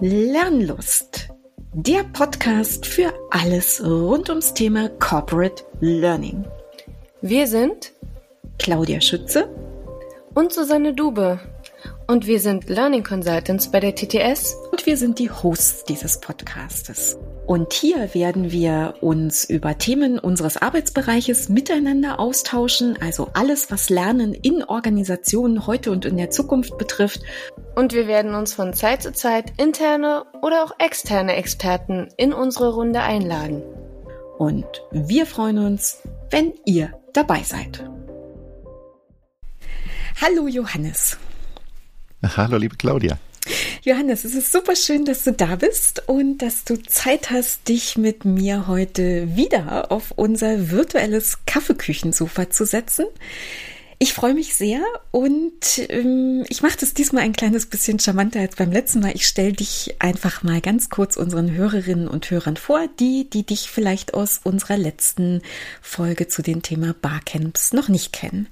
Lernlust, der Podcast für alles rund ums Thema Corporate Learning. Wir sind Claudia Schütze und Susanne Dube. Und wir sind Learning Consultants bei der TTS. Und wir sind die Hosts dieses Podcastes. Und hier werden wir uns über Themen unseres Arbeitsbereiches miteinander austauschen, also alles, was Lernen in Organisationen heute und in der Zukunft betrifft. Und wir werden uns von Zeit zu Zeit interne oder auch externe Experten in unsere Runde einladen. Und wir freuen uns, wenn ihr dabei seid. Hallo Johannes. Hallo liebe Claudia. Johannes, es ist super schön, dass du da bist und dass du Zeit hast, dich mit mir heute wieder auf unser virtuelles Kaffeeküchensofa zu setzen. Ich freue mich sehr und ähm, ich mache das diesmal ein kleines bisschen charmanter als beim letzten Mal. Ich stelle dich einfach mal ganz kurz unseren Hörerinnen und Hörern vor, die, die dich vielleicht aus unserer letzten Folge zu dem Thema Barcamps noch nicht kennen.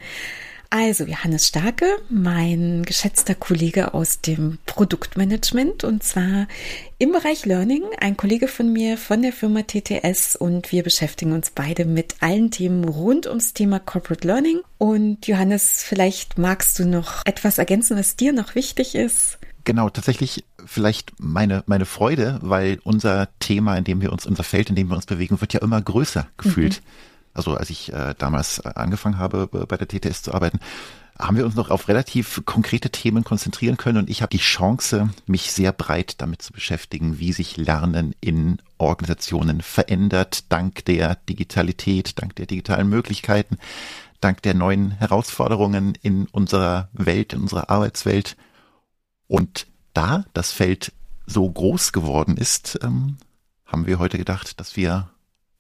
Also Johannes Starke, mein geschätzter Kollege aus dem Produktmanagement und zwar im Bereich Learning, ein Kollege von mir von der Firma TTS und wir beschäftigen uns beide mit allen Themen rund ums Thema Corporate Learning. Und Johannes, vielleicht magst du noch etwas ergänzen, was dir noch wichtig ist? Genau, tatsächlich vielleicht meine, meine Freude, weil unser Thema, in dem wir uns, unser Feld, in dem wir uns bewegen, wird ja immer größer gefühlt. Mhm also als ich äh, damals äh, angefangen habe, bei der TTS zu arbeiten, haben wir uns noch auf relativ konkrete Themen konzentrieren können und ich habe die Chance, mich sehr breit damit zu beschäftigen, wie sich Lernen in Organisationen verändert, dank der Digitalität, dank der digitalen Möglichkeiten, dank der neuen Herausforderungen in unserer Welt, in unserer Arbeitswelt. Und da das Feld so groß geworden ist, ähm, haben wir heute gedacht, dass wir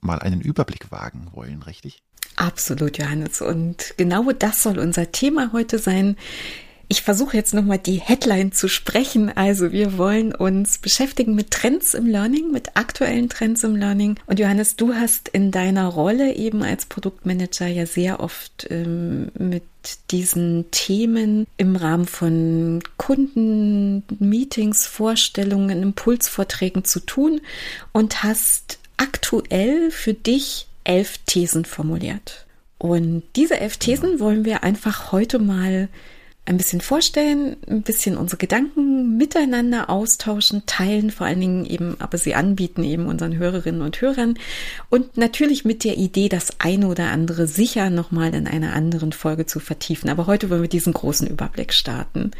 mal einen Überblick wagen wollen, richtig? Absolut, Johannes. Und genau das soll unser Thema heute sein. Ich versuche jetzt nochmal die Headline zu sprechen. Also wir wollen uns beschäftigen mit Trends im Learning, mit aktuellen Trends im Learning. Und Johannes, du hast in deiner Rolle eben als Produktmanager ja sehr oft ähm, mit diesen Themen im Rahmen von Kunden, Meetings, Vorstellungen, Impulsvorträgen zu tun und hast aktuell für dich elf Thesen formuliert. Und diese elf Thesen wollen wir einfach heute mal ein bisschen vorstellen, ein bisschen unsere Gedanken miteinander austauschen, teilen, vor allen Dingen eben, aber sie anbieten eben unseren Hörerinnen und Hörern und natürlich mit der Idee, das eine oder andere sicher nochmal in einer anderen Folge zu vertiefen. Aber heute wollen wir diesen großen Überblick starten.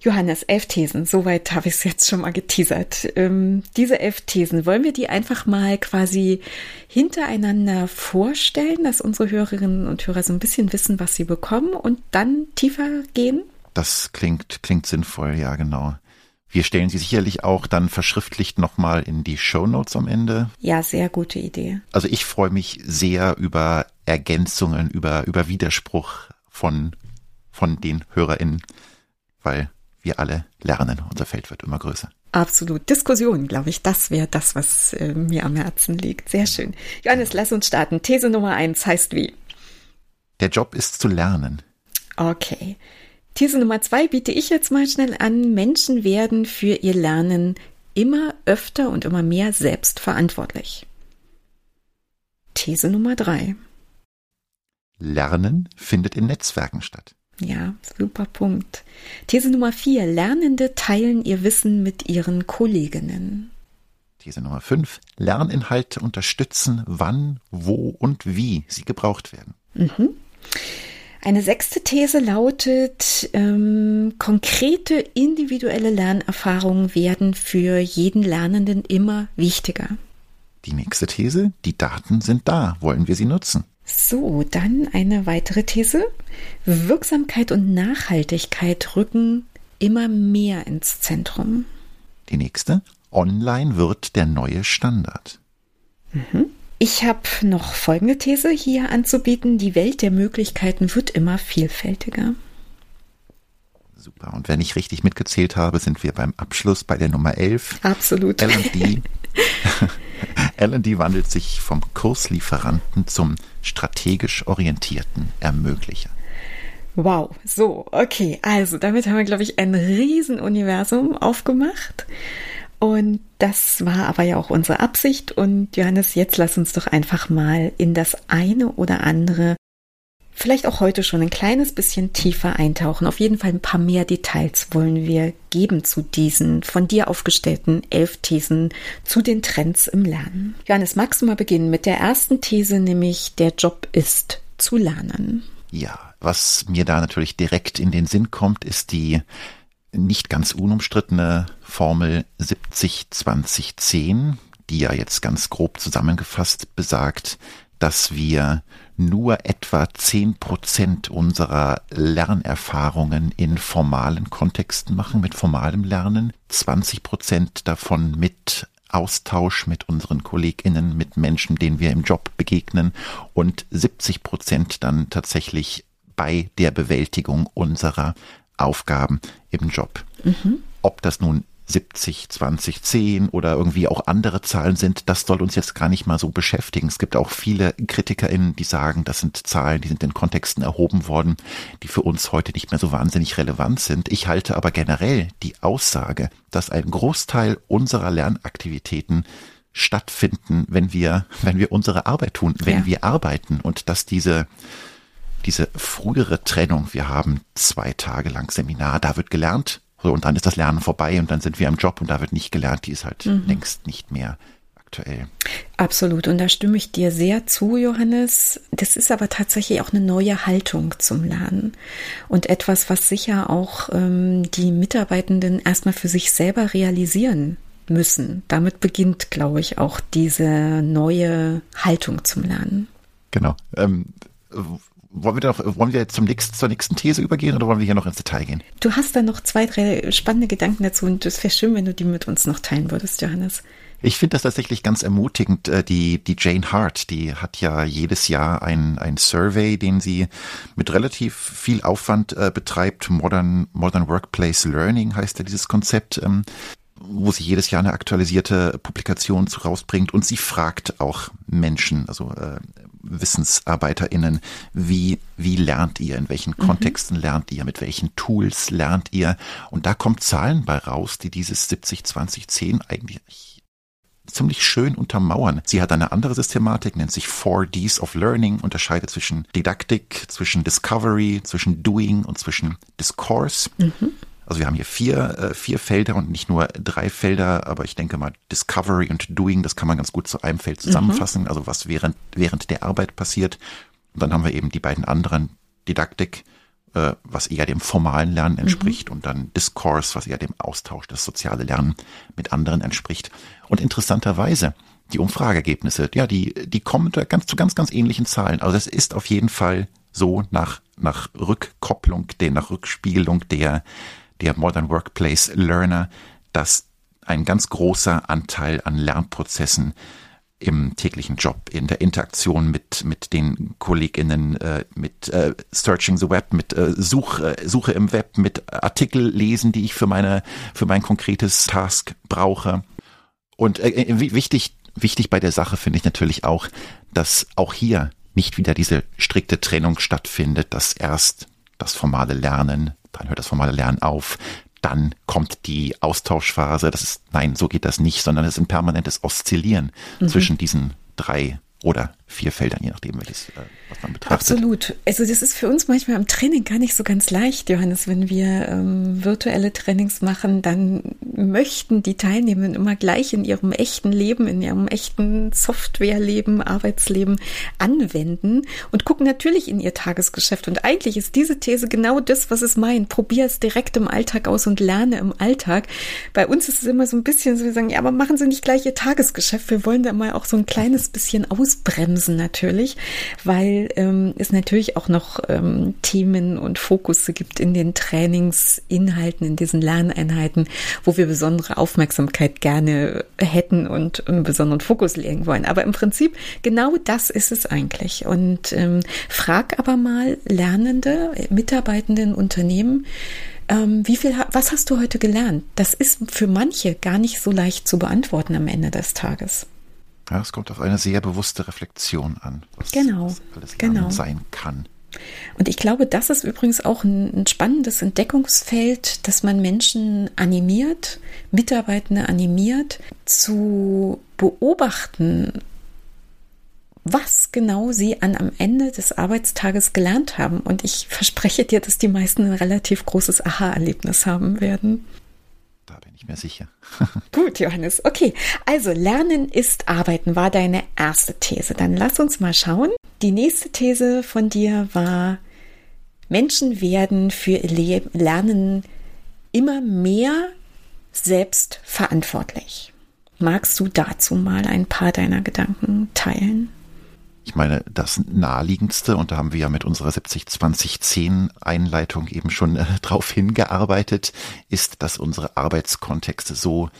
Johannes, elf Thesen, soweit habe ich es jetzt schon mal geteasert. Ähm, diese elf Thesen, wollen wir die einfach mal quasi hintereinander vorstellen, dass unsere Hörerinnen und Hörer so ein bisschen wissen, was sie bekommen und dann tiefer gehen? Das klingt, klingt sinnvoll, ja, genau. Wir stellen sie sicherlich auch dann verschriftlicht nochmal in die Show Notes am Ende. Ja, sehr gute Idee. Also ich freue mich sehr über Ergänzungen, über, über Widerspruch von, von den HörerInnen, weil wir alle lernen. Unser Feld wird immer größer. Absolut. Diskussion, glaube ich, das wäre das, was äh, mir am Herzen liegt. Sehr schön. Johannes, lass uns starten. These Nummer eins heißt wie? Der Job ist zu lernen. Okay. These Nummer zwei biete ich jetzt mal schnell an. Menschen werden für ihr Lernen immer öfter und immer mehr selbst verantwortlich. These Nummer drei. Lernen findet in Netzwerken statt. Ja, super Punkt. These Nummer vier. Lernende teilen ihr Wissen mit ihren Kolleginnen. These Nummer fünf. Lerninhalte unterstützen, wann, wo und wie sie gebraucht werden. Mhm. Eine sechste These lautet, ähm, konkrete individuelle Lernerfahrungen werden für jeden Lernenden immer wichtiger. Die nächste These, die Daten sind da, wollen wir sie nutzen? So, dann eine weitere These. Wirksamkeit und Nachhaltigkeit rücken immer mehr ins Zentrum. Die nächste. Online wird der neue Standard. Mhm. Ich habe noch folgende These hier anzubieten. Die Welt der Möglichkeiten wird immer vielfältiger. Super. Und wenn ich richtig mitgezählt habe, sind wir beim Abschluss bei der Nummer 11. Absolut. L&D. L&D wandelt sich vom Kurslieferanten zum strategisch orientierten Ermöglicher. Wow, so, okay. Also damit haben wir, glaube ich, ein Riesenuniversum aufgemacht. Und das war aber ja auch unsere Absicht. Und Johannes, jetzt lass uns doch einfach mal in das eine oder andere, vielleicht auch heute schon ein kleines bisschen tiefer eintauchen. Auf jeden Fall ein paar mehr Details wollen wir geben zu diesen von dir aufgestellten elf Thesen zu den Trends im Lernen. Johannes, magst du mal beginnen mit der ersten These, nämlich der Job ist zu lernen? Ja, was mir da natürlich direkt in den Sinn kommt, ist die nicht ganz unumstrittene Formel 70-20-10, die ja jetzt ganz grob zusammengefasst besagt, dass wir nur etwa zehn Prozent unserer Lernerfahrungen in formalen Kontexten machen, mit formalem Lernen, 20 Prozent davon mit Austausch mit unseren KollegInnen, mit Menschen, denen wir im Job begegnen und 70 Prozent dann tatsächlich bei der Bewältigung unserer Aufgaben im Job. Mhm. Ob das nun 70, 20, 10 oder irgendwie auch andere Zahlen sind, das soll uns jetzt gar nicht mal so beschäftigen. Es gibt auch viele KritikerInnen, die sagen, das sind Zahlen, die sind in Kontexten erhoben worden, die für uns heute nicht mehr so wahnsinnig relevant sind. Ich halte aber generell die Aussage, dass ein Großteil unserer Lernaktivitäten stattfinden, wenn wir, wenn wir unsere Arbeit tun, wenn ja. wir arbeiten und dass diese diese frühere Trennung, wir haben zwei Tage lang Seminar, da wird gelernt, so, und dann ist das Lernen vorbei und dann sind wir im Job und da wird nicht gelernt, die ist halt mhm. längst nicht mehr aktuell. Absolut. Und da stimme ich dir sehr zu, Johannes. Das ist aber tatsächlich auch eine neue Haltung zum Lernen und etwas, was sicher auch ähm, die Mitarbeitenden erstmal für sich selber realisieren müssen. Damit beginnt, glaube ich, auch diese neue Haltung zum Lernen. Genau. Ähm, wollen wir, noch, wollen wir zum nächsten, zur nächsten These übergehen oder wollen wir hier noch ins Detail gehen? Du hast da noch zwei, drei spannende Gedanken dazu und es wäre schön, wenn du die mit uns noch teilen würdest, Johannes. Ich finde das tatsächlich ganz ermutigend. Äh, die, die Jane Hart, die hat ja jedes Jahr ein, ein Survey, den sie mit relativ viel Aufwand äh, betreibt. Modern, Modern Workplace Learning heißt ja dieses Konzept. Ähm, wo sie jedes Jahr eine aktualisierte Publikation rausbringt und sie fragt auch Menschen, also äh, WissensarbeiterInnen, wie, wie lernt ihr, in welchen mhm. Kontexten lernt ihr, mit welchen Tools lernt ihr und da kommt Zahlen bei raus, die dieses 70-20-10 eigentlich ziemlich schön untermauern. Sie hat eine andere Systematik, nennt sich 4Ds of Learning, unterscheidet zwischen Didaktik, zwischen Discovery, zwischen Doing und zwischen Discourse. Mhm. Also wir haben hier vier, äh, vier Felder und nicht nur drei Felder, aber ich denke mal Discovery und Doing, das kann man ganz gut zu einem Feld zusammenfassen, mhm. also was während, während der Arbeit passiert. Und dann haben wir eben die beiden anderen Didaktik, äh, was eher dem formalen Lernen mhm. entspricht mhm. und dann Discourse, was eher dem Austausch, das soziale Lernen mit anderen entspricht. Und interessanterweise, die Umfrageergebnisse, ja, die, die kommen da ganz, zu ganz, ganz ähnlichen Zahlen. Also es ist auf jeden Fall so nach, nach Rückkopplung, der, nach Rückspiegelung der, der Modern Workplace Learner, dass ein ganz großer Anteil an Lernprozessen im täglichen Job, in der Interaktion mit, mit den KollegInnen, äh, mit äh, Searching the Web, mit äh, Such, äh, Suche im Web, mit Artikel lesen, die ich für meine, für mein konkretes Task brauche. Und äh, äh wichtig, wichtig bei der Sache finde ich natürlich auch, dass auch hier nicht wieder diese strikte Trennung stattfindet, dass erst das formale Lernen dann hört das formale Lernen auf, dann kommt die Austauschphase. Das ist, nein, so geht das nicht, sondern es ist ein permanentes Oszillieren mhm. zwischen diesen drei oder vier Feldern, je nachdem, welches, äh, was man betrachtet. Absolut. Also das ist für uns manchmal im Training gar nicht so ganz leicht, Johannes. Wenn wir ähm, virtuelle Trainings machen, dann möchten die Teilnehmenden immer gleich in ihrem echten Leben, in ihrem echten Softwareleben, Arbeitsleben anwenden und gucken natürlich in ihr Tagesgeschäft. Und eigentlich ist diese These genau das, was es meint. Probier es direkt im Alltag aus und lerne im Alltag. Bei uns ist es immer so ein bisschen so, wir sagen, ja, aber machen Sie nicht gleich Ihr Tagesgeschäft. Wir wollen da mal auch so ein kleines bisschen ausbremsen natürlich, weil ähm, es natürlich auch noch ähm, Themen und Fokusse gibt in den Trainingsinhalten, in diesen Lerneinheiten, wo wir besondere Aufmerksamkeit gerne hätten und einen besonderen Fokus legen wollen. Aber im Prinzip genau das ist es eigentlich. Und ähm, frag aber mal Lernende, Mitarbeitende in Unternehmen, ähm, wie viel, was hast du heute gelernt? Das ist für manche gar nicht so leicht zu beantworten am Ende des Tages. Ja, es kommt auf eine sehr bewusste Reflexion an, was, genau, alles genau. sein kann. Und ich glaube, das ist übrigens auch ein, ein, spannendes Entdeckungsfeld, dass man Menschen animiert, Mitarbeitende animiert, zu beobachten, was genau sie an am Ende des Arbeitstages gelernt haben. Und ich verspreche dir, dass die meisten ein relativ großes Aha-Erlebnis haben werden. Da bin ich mir sicher. Gut, Johannes. Okay, also Lernen ist Arbeiten war deine erste These. Dann lass uns mal schauen. Die nächste These von dir war, Menschen werden für ihr Lernen immer mehr selbst verantwortlich. Magst du dazu mal ein paar deiner Gedanken teilen? Ich meine, das naheliegendste, und da haben wir ja mit unserer 70-20-10 Einleitung eben schon äh, drauf hingearbeitet, ist, dass unsere Arbeitskontexte so,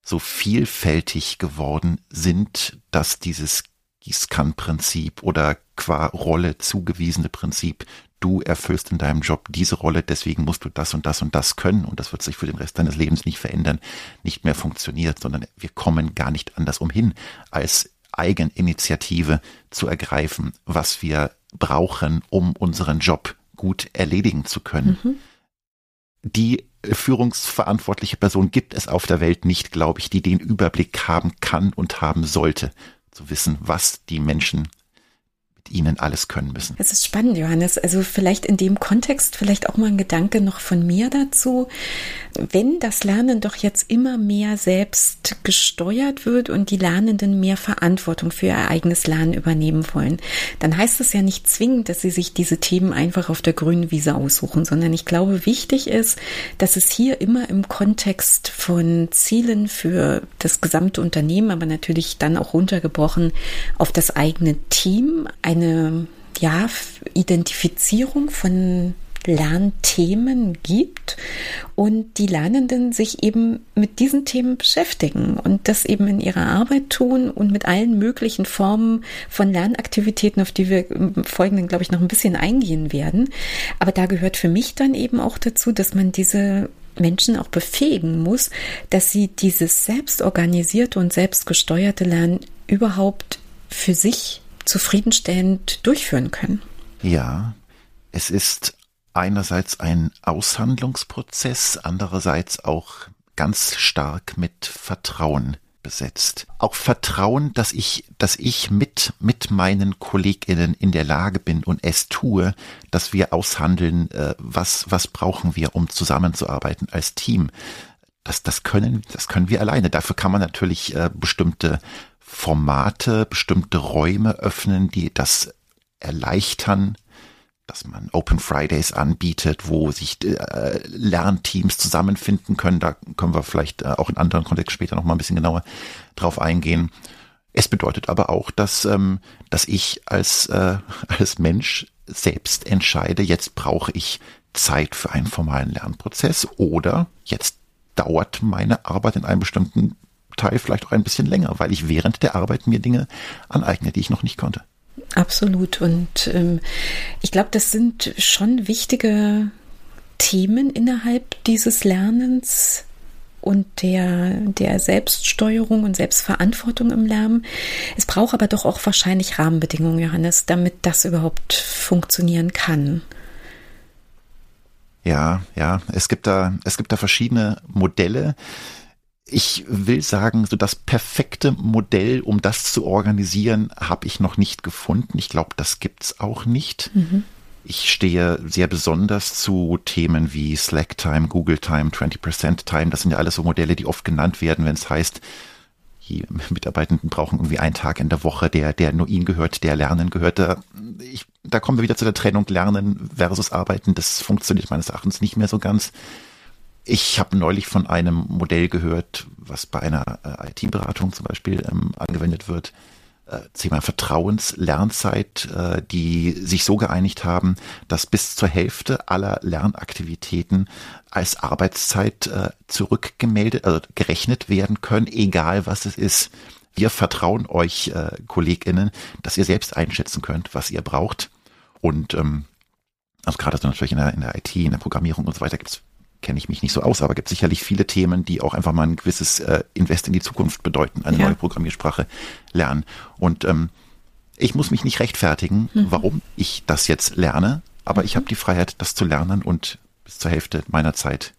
so vielfältig geworden sind, dass dieses Gießkannenprinzip oder qua Rolle zugewiesene Prinzip, du erfüllst in deinem Job diese Rolle, deswegen musst du das und das und das können und das wird sich für den Rest deines Lebens nicht verändern, nicht mehr funktioniert, sondern wir kommen gar nicht anders umhin, als Eigeninitiative zu ergreifen, was wir brauchen, um unseren Job gut erledigen zu können. Mhm. Die führungsverantwortliche Person gibt es auf der Welt nicht, glaube ich, die den Überblick haben kann und haben sollte, zu wissen, was die Menschen ihnen alles können müssen. Es ist spannend, Johannes. Also vielleicht in dem Kontext vielleicht auch mal ein Gedanke noch von mir dazu. Wenn das Lernen doch jetzt immer mehr selbst gesteuert wird und die Lernenden mehr Verantwortung für ihr eigenes Lernen übernehmen wollen, dann heißt das ja nicht zwingend, dass sie sich diese Themen einfach auf der grünen Wiese aussuchen, sondern ich glaube, wichtig ist, dass es hier immer im Kontext von Zielen für das gesamte Unternehmen, aber natürlich dann auch runtergebrochen auf das eigene Team, eine ja, Identifizierung von Lernthemen gibt und die Lernenden sich eben mit diesen Themen beschäftigen und das eben in ihrer Arbeit tun und mit allen möglichen Formen von Lernaktivitäten, auf die wir im Folgenden, glaube ich, noch ein bisschen eingehen werden. Aber da gehört für mich dann eben auch dazu, dass man diese Menschen auch befähigen muss, dass sie dieses selbstorganisierte und selbstgesteuerte Lernen überhaupt für sich zufriedenstellend durchführen können. Ja, es ist einerseits ein Aushandlungsprozess, andererseits auch ganz stark mit Vertrauen besetzt. Auch Vertrauen, dass ich, dass ich mit, mit meinen KollegInnen in der Lage bin und es tue, dass wir aushandeln, äh, was, was brauchen wir, um zusammenzuarbeiten als Team. Das, das können, das können wir alleine. Dafür kann man natürlich äh, bestimmte Formate, bestimmte Räume öffnen, die das erleichtern, dass man Open Fridays anbietet, wo sich äh, Lernteams zusammenfinden können. Da können wir vielleicht äh, auch in anderen Kontexten später noch mal ein bisschen genauer drauf eingehen. Es bedeutet aber auch, dass, ähm, dass ich als, äh, als Mensch selbst entscheide, jetzt brauche ich Zeit für einen formalen Lernprozess oder jetzt dauert meine Arbeit in einem bestimmten Teil vielleicht auch ein bisschen länger, weil ich während der Arbeit mir Dinge aneigne, die ich noch nicht konnte. Absolut. Und ähm, ich glaube, das sind schon wichtige Themen innerhalb dieses Lernens und der, der Selbststeuerung und Selbstverantwortung im Lernen. Es braucht aber doch auch wahrscheinlich Rahmenbedingungen, Johannes, damit das überhaupt funktionieren kann. Ja, ja, es gibt da, es gibt da verschiedene Modelle ich will sagen, so das perfekte Modell, um das zu organisieren, habe ich noch nicht gefunden. Ich glaube, das gibt's auch nicht. Mhm. Ich stehe sehr besonders zu Themen wie Slack Time, Google Time, 20% Time. Das sind ja alles so Modelle, die oft genannt werden, wenn es heißt, die Mitarbeitenden brauchen irgendwie einen Tag in der Woche, der, der nur ihnen gehört, der Lernen gehört. Da, ich, da kommen wir wieder zu der Trennung Lernen versus Arbeiten. Das funktioniert meines Erachtens nicht mehr so ganz. Ich habe neulich von einem Modell gehört, was bei einer äh, IT-Beratung zum Beispiel ähm, angewendet wird. Äh, Thema Vertrauenslernzeit, äh, die sich so geeinigt haben, dass bis zur Hälfte aller Lernaktivitäten als Arbeitszeit äh, zurückgemeldet, also gerechnet werden können, egal was es ist. Wir vertrauen euch, äh, KollegInnen, dass ihr selbst einschätzen könnt, was ihr braucht. Und ähm, also gerade natürlich in der, in der IT, in der Programmierung und so weiter gibt es kenne ich mich nicht so aus, aber gibt sicherlich viele Themen, die auch einfach mal ein gewisses äh, Invest in die Zukunft bedeuten, eine ja. neue Programmiersprache lernen. Und ähm, ich muss mich nicht rechtfertigen, mhm. warum ich das jetzt lerne, aber mhm. ich habe die Freiheit, das zu lernen und bis zur Hälfte meiner Zeit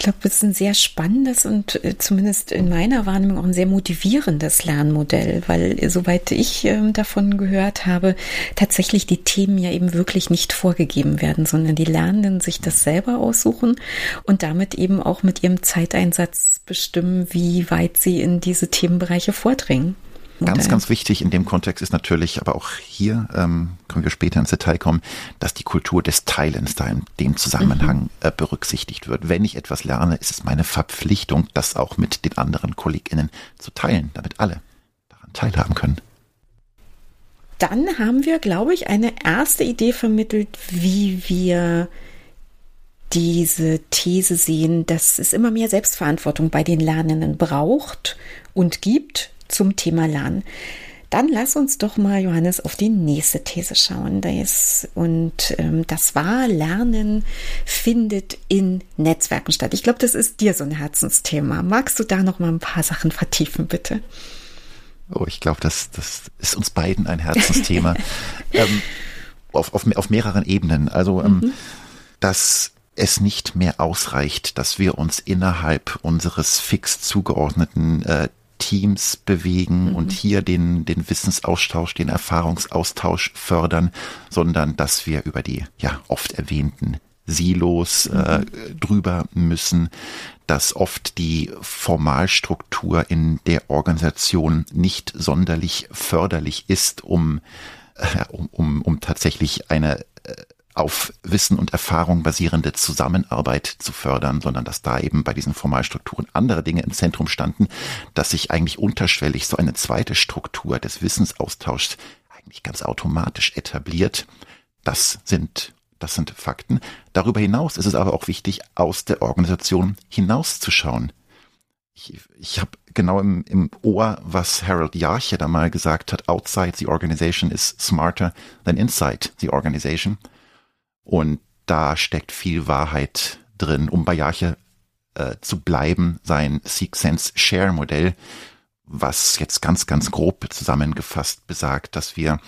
glaube, es ist ein sehr spannendes und äh, zumindest in meiner Wahrnehmung auch ein sehr motivierendes Lernmodell, weil äh, soweit ich äh, davon gehört habe, tatsächlich die Themen ja eben wirklich nicht vorgegeben werden, sondern die Lernenden sich das selber aussuchen und damit eben auch mit ihrem Zeiteinsatz bestimmen, wie weit sie in diese Themenbereiche vordringen. Ganz, ganz wichtig in dem Kontext ist natürlich, aber auch hier ähm, können wir später ins Detail kommen, dass die Kultur des Teilens da in dem Zusammenhang mhm. äh, berücksichtigt wird. Wenn ich etwas lerne, ist es meine Verpflichtung, das auch mit den anderen KollegInnen zu teilen, damit alle daran teilhaben können. Dann haben wir, glaube ich, eine erste Idee vermittelt, wie wir diese These sehen, dass es immer mehr Selbstverantwortung bei den Lernenden braucht und gibt, zum Thema Lernen. Dann lass uns doch mal, Johannes, auf die nächste These schauen. Das, und ähm, das war, Lernen findet in Netzwerken statt. Ich glaube, das ist dir so ein Herzensthema. Magst du da noch mal ein paar Sachen vertiefen, bitte? Oh, ich glaube, das, das ist uns beiden ein Herzensthema. ähm, auf, auf, auf mehreren Ebenen. Also, ähm, mhm. dass es nicht mehr ausreicht, dass wir uns innerhalb unseres fix zugeordneten äh, Teams bewegen mhm. und hier den, den Wissensaustausch, den Erfahrungsaustausch fördern, sondern dass wir über die ja oft erwähnten Silos äh, mhm. drüber müssen, dass oft die Formalstruktur in der Organisation nicht sonderlich förderlich ist, um, äh, um, um, um tatsächlich eine äh, auf Wissen und Erfahrung basierende Zusammenarbeit zu fördern, sondern dass da eben bei diesen Formalstrukturen andere Dinge im Zentrum standen, dass sich eigentlich unterschwellig so eine zweite Struktur des Wissensaustauschs eigentlich ganz automatisch etabliert. Das sind das sind Fakten. Darüber hinaus ist es aber auch wichtig, aus der Organisation hinauszuschauen. Ich, ich habe genau im, im Ohr, was Harold Jarche da mal gesagt hat, outside the organization is smarter than inside the organization. Und da steckt viel Wahrheit drin, um bei Jarche äh, zu bleiben, sein Seek Sense Share Modell, was jetzt ganz, ganz grob zusammengefasst besagt, dass wir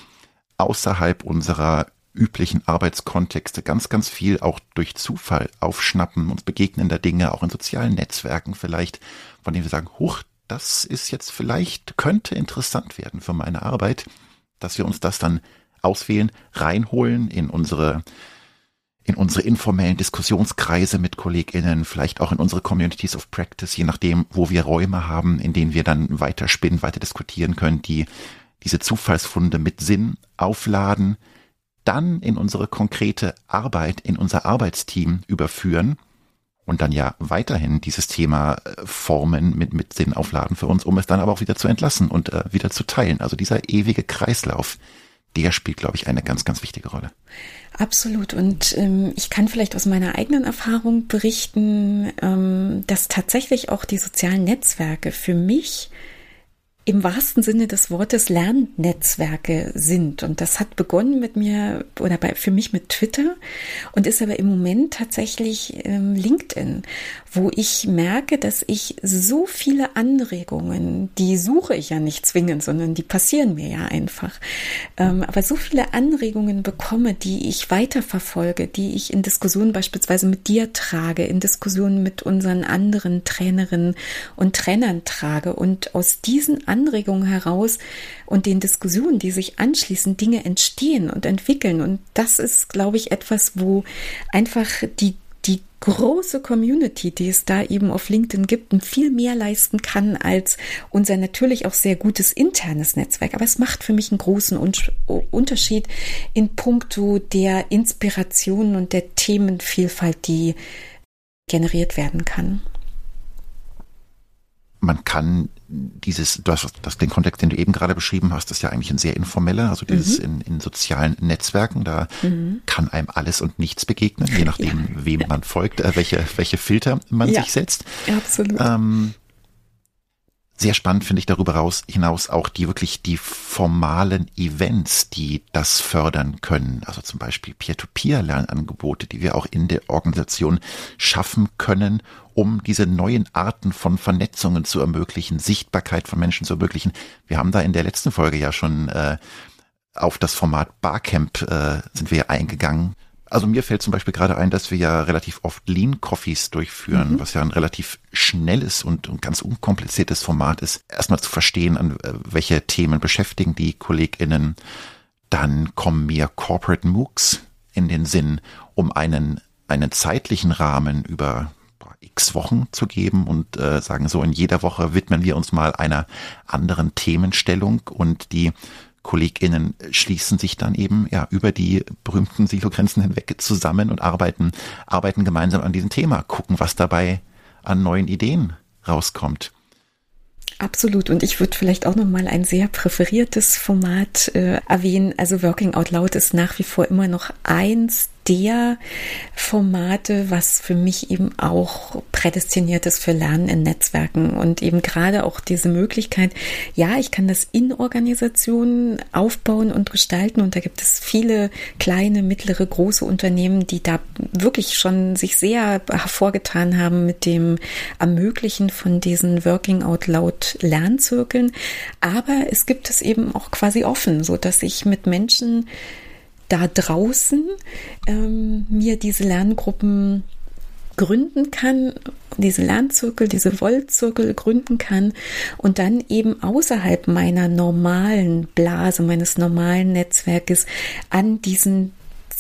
außerhalb unserer üblichen Arbeitskontexte ganz, ganz viel auch durch Zufall aufschnappen, uns begegnender Dinge, auch in sozialen Netzwerken vielleicht, von denen wir sagen, huch, das ist jetzt vielleicht, könnte interessant werden für meine Arbeit, dass wir uns das dann auswählen, reinholen in unsere in unsere informellen Diskussionskreise mit KollegInnen, vielleicht auch in unsere Communities of Practice, je nachdem, wo wir Räume haben, in denen wir dann weiter spinnen, weiter diskutieren können, die diese Zufallsfunde mit Sinn aufladen, dann in unsere konkrete Arbeit, in unser Arbeitsteam überführen und dann ja weiterhin dieses Thema äh, formen mit, mit Sinn aufladen für uns, um es dann aber auch wieder zu entlassen und äh, wieder zu teilen. Also dieser ewige Kreislauf, der spielt, glaube ich, eine ganz, ganz wichtige Rolle. Absolut. Und ähm, ich kann vielleicht aus meiner eigenen Erfahrung berichten, ähm, dass tatsächlich auch die sozialen Netzwerke für mich im wahrsten Sinne des Wortes Lernnetzwerke sind. Und das hat begonnen mit mir oder bei, für mich mit Twitter und ist aber im Moment tatsächlich ähm, LinkedIn, wo ich merke, dass ich so viele Anregungen, die suche ich ja nicht zwingend, sondern die passieren mir ja einfach, ähm, aber so viele Anregungen bekomme, die ich weiterverfolge, die ich in Diskussionen beispielsweise mit dir trage, in Diskussionen mit unseren anderen Trainerinnen und Trainern trage und aus diesen Anregungen heraus und den Diskussionen, die sich anschließen, Dinge entstehen und entwickeln. Und das ist, glaube ich, etwas, wo einfach die die große Community, die es da eben auf LinkedIn gibt, viel mehr leisten kann als unser natürlich auch sehr gutes internes Netzwerk. Aber es macht für mich einen großen Unterschied in puncto der Inspiration und der Themenvielfalt, die generiert werden kann man kann dieses, du hast das, den Kontext, den du eben gerade beschrieben hast, ist ja eigentlich ein sehr informeller, also dieses mhm. in, in sozialen Netzwerken, da mhm. kann einem alles und nichts begegnen, je nachdem, ja. wem man folgt, äh, welche, welche Filter man ja. sich setzt. Absolut. Ähm, Sehr spannend finde ich darüber hinaus auch die wirklich die formalen Events, die das fördern können. Also zum Beispiel Peer-to-Peer-Lernangebote, die wir auch in der Organisation schaffen können, um diese neuen Arten von Vernetzungen zu ermöglichen, Sichtbarkeit von Menschen zu ermöglichen. Wir haben da in der letzten Folge ja schon äh, auf das Format Barcamp äh, sind wir eingegangen. Also mir fällt zum Beispiel gerade ein, dass wir ja relativ oft Lean Coffees durchführen, mhm. was ja ein relativ schnelles und, und, ganz unkompliziertes Format ist. Erstmal zu verstehen, an äh, welche Themen beschäftigen die KollegInnen. Dann kommen mir Corporate MOOCs in den Sinn, um einen, einen zeitlichen Rahmen über x Wochen zu geben und äh, sagen so, in jeder Woche widmen wir uns mal einer anderen Themenstellung und die KollegInnen schließen sich dann eben ja über die berühmten Silogrenzen hinweg zusammen und arbeiten, arbeiten gemeinsam an diesem Thema, gucken, was dabei an neuen Ideen rauskommt. Absolut. Und ich würde vielleicht auch nochmal ein sehr präferiertes Format äh, erwähnen. Also Working Out Loud ist nach wie vor immer noch eins der Formate, was für mich eben auch prädestiniert ist für Lernen in Netzwerken und eben gerade auch diese Möglichkeit, ja, ich kann das in Organisationen aufbauen und gestalten und da gibt es viele kleine, mittlere, große Unternehmen, die da wirklich schon sich sehr hervorgetan haben mit dem Ermöglichen von diesen Working Out Loud Lernzirkeln. Aber es gibt es eben auch quasi offen, so dass ich mit Menschen da draußen ähm, mir diese Lerngruppen gründen kann, diese Lernzirkel, diese Wollzirkel gründen kann und dann eben außerhalb meiner normalen Blase, meines normalen Netzwerkes an diesen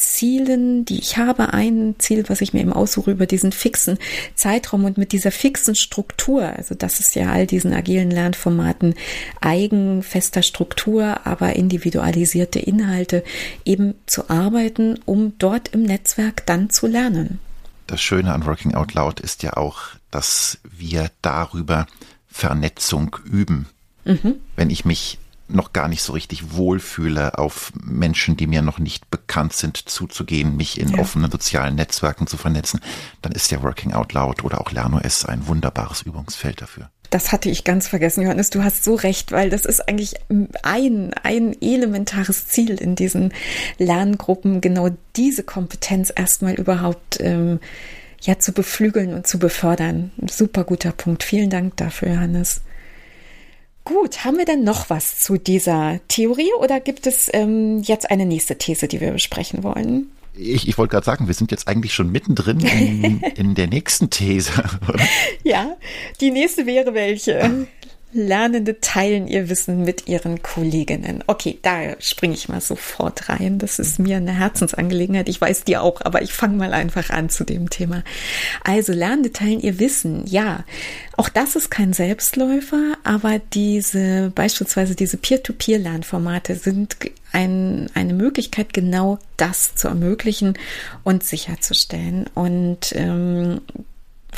Zielen, die ich habe, ein Ziel, was ich mir eben aussuche über diesen fixen Zeitraum und mit dieser fixen Struktur, also das ist ja all diesen agilen Lernformaten eigen, fester Struktur, aber individualisierte Inhalte eben zu arbeiten, um dort im Netzwerk dann zu lernen. Das Schöne an Working Out Loud ist ja auch, dass wir darüber Vernetzung üben. Mhm. Wenn ich mich noch gar nicht so richtig wohlfühle, auf Menschen, die mir noch nicht bekannt sind, zuzugehen, mich in ja. offenen sozialen Netzwerken zu vernetzen, dann ist ja Working Out Loud oder auch LernOS ein wunderbares Übungsfeld dafür. Das hatte ich ganz vergessen, Johannes. Du hast so recht, weil das ist eigentlich ein, ein elementares Ziel in diesen Lerngruppen, genau diese Kompetenz erstmal überhaupt ähm, ja zu beflügeln und zu befördern. Super guter Punkt. Vielen Dank dafür, Johannes. Gut, haben wir denn noch was zu dieser Theorie oder gibt es ähm, jetzt eine nächste These, die wir besprechen wollen? Ich, ich wollte gerade sagen, wir sind jetzt eigentlich schon mittendrin in, in der nächsten These. Oder? Ja, die nächste wäre welche? Lernende teilen ihr Wissen mit ihren Kolleginnen. Okay, da springe ich mal sofort rein. Das ist mir eine Herzensangelegenheit. Ich weiß dir auch, aber ich fange mal einfach an zu dem Thema. Also Lernende teilen ihr Wissen. Ja, auch das ist kein Selbstläufer, aber diese, beispielsweise diese Peer-to-Peer-Lernformate sind ein, eine Möglichkeit, genau das zu ermöglichen und sicherzustellen. Und ähm,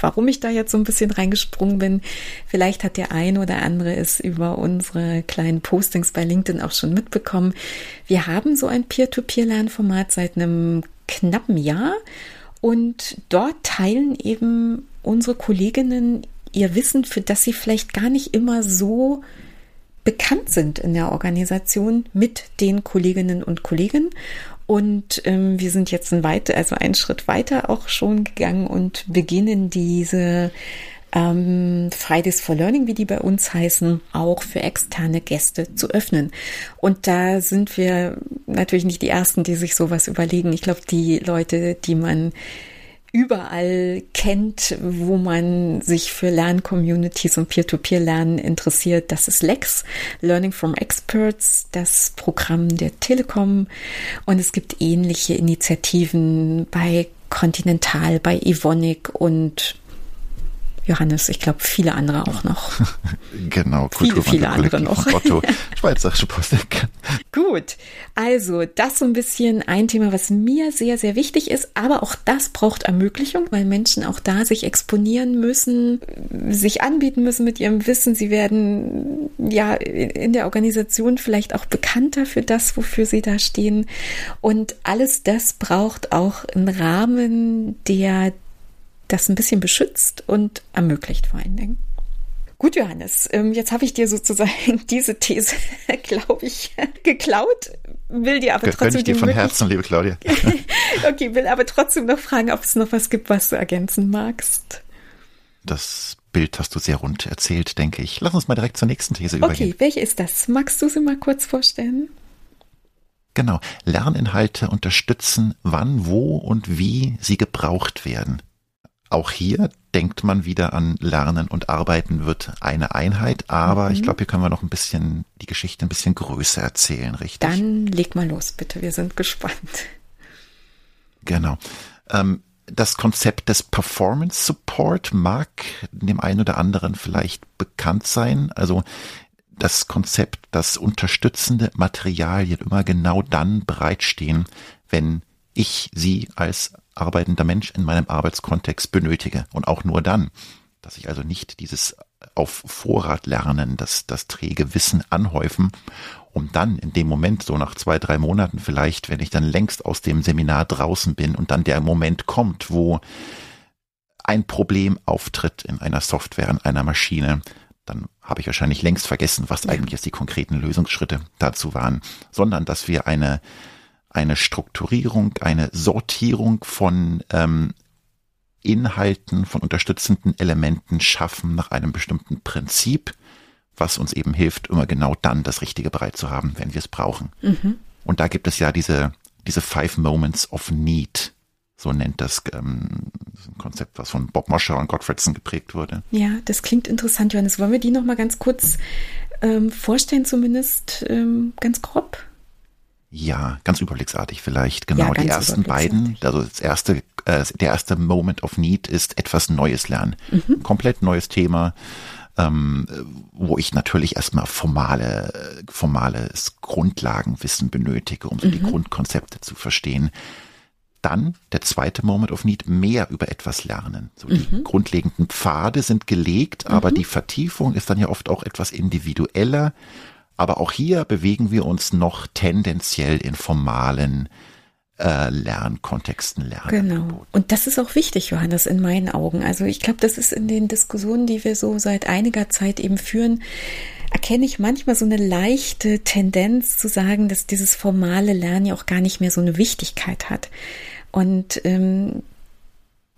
warum ich da jetzt so ein bisschen reingesprungen bin. Vielleicht hat der ein oder andere es über unsere kleinen Postings bei LinkedIn auch schon mitbekommen. Wir haben so ein Peer-to-Peer-Lernformat seit einem knappen Jahr und dort teilen eben unsere Kolleginnen ihr Wissen, für das sie vielleicht gar nicht immer so bekannt sind in der Organisation mit den Kolleginnen und Kollegen. Und ähm, wir sind jetzt ein weiter, also einen Schritt weiter auch schon gegangen und beginnen diese ähm, Fridays for Learning, wie die bei uns heißen, auch für externe Gäste zu öffnen. Und da sind wir natürlich nicht die Ersten, die sich sowas überlegen. Ich glaube, die Leute, die man überall kennt, wo man sich für Lerncommunities und Peer-to-Peer-Lernen interessiert. Das ist Lex, Learning from Experts, das Programm der Telekom. Und es gibt ähnliche Initiativen bei Continental, bei Evonik und Johannes, ich glaube, viele andere auch noch. genau, viele, viele andere noch. Otto, Schweizerische Post. Gut, also das so ein bisschen ein Thema, was mir sehr, sehr wichtig ist, aber auch das braucht Ermöglichung, weil Menschen auch da sich exponieren müssen, sich anbieten müssen mit ihrem Wissen. Sie werden ja in der Organisation vielleicht auch bekannter für das, wofür sie da stehen. Und alles das braucht auch einen Rahmen, der das ein bisschen beschützt und ermöglicht vor allen Dingen. Gut, Johannes, ähm, jetzt habe ich dir sozusagen diese These, glaube ich, geklaut, will dir aber Gönn trotzdem ich dir von Herzen, liebe Claudia. okay, will aber trotzdem noch fragen, ob es noch was gibt, was du ergänzen magst. Das Bild hast du sehr rund erzählt, denke ich. Lass uns mal direkt zur nächsten These übergehen. Okay, welche ist das? Magst du sie mal kurz vorstellen? Genau. Lerninhalte unterstützen, wann, wo und wie sie gebraucht werden. Auch hier denkt man wieder an Lernen und Arbeiten wird eine Einheit, aber mhm. ich glaube, hier können wir noch ein bisschen die Geschichte ein bisschen größer erzählen, richtig? Dann leg mal los, bitte. Wir sind gespannt. Genau. Ähm, das Konzept des Performance Support mag dem einen oder anderen vielleicht bekannt sein. Also das Konzept, dass unterstützende Materialien immer genau dann bereitstehen, wenn ich sie als arbeitender Mensch in meinem Arbeitskontext benötige. Und auch nur dann, dass ich also nicht dieses auf Vorrat lernen, das, das träge Wissen anhäufen, um dann in dem Moment, so nach zwei, drei Monaten vielleicht, wenn ich dann längst aus dem Seminar draußen bin und dann der Moment kommt, wo ein Problem auftritt in einer Software, in einer Maschine, dann habe ich wahrscheinlich längst vergessen, was eigentlich jetzt die konkreten Lösungsschritte dazu waren, sondern dass wir eine eine Strukturierung, eine Sortierung von ähm, Inhalten, von unterstützenden Elementen schaffen nach einem bestimmten Prinzip, was uns eben hilft, immer genau dann das Richtige bereit zu haben, wenn wir es brauchen. Mhm. Und da gibt es ja diese, diese Five Moments of Need. So nennt das, ähm, das ein Konzept, was von Bob Mosher und Gottfredson geprägt wurde. Ja, das klingt interessant, Johannes. Wollen wir die nochmal ganz kurz ähm, vorstellen, zumindest ähm, ganz grob? Ja, ganz überblicksartig vielleicht. Genau, ja, die ersten beiden, also das erste, äh, der erste Moment of Need ist etwas Neues lernen. Mhm. Komplett neues Thema, ähm, wo ich natürlich erstmal formale, formales Grundlagenwissen benötige, um so mhm. die Grundkonzepte zu verstehen. Dann der zweite Moment of Need, mehr über etwas lernen. So die mhm. grundlegenden Pfade sind gelegt, aber mhm. die Vertiefung ist dann ja oft auch etwas individueller aber auch hier bewegen wir uns noch tendenziell in formalen äh, Lernkontexten lernen. Genau. Und das ist auch wichtig, Johannes, in meinen Augen. Also ich glaube, das ist in den Diskussionen, die wir so seit einiger Zeit eben führen, erkenne ich manchmal so eine leichte Tendenz zu sagen, dass dieses formale Lernen ja auch gar nicht mehr so eine Wichtigkeit hat. Und ähm,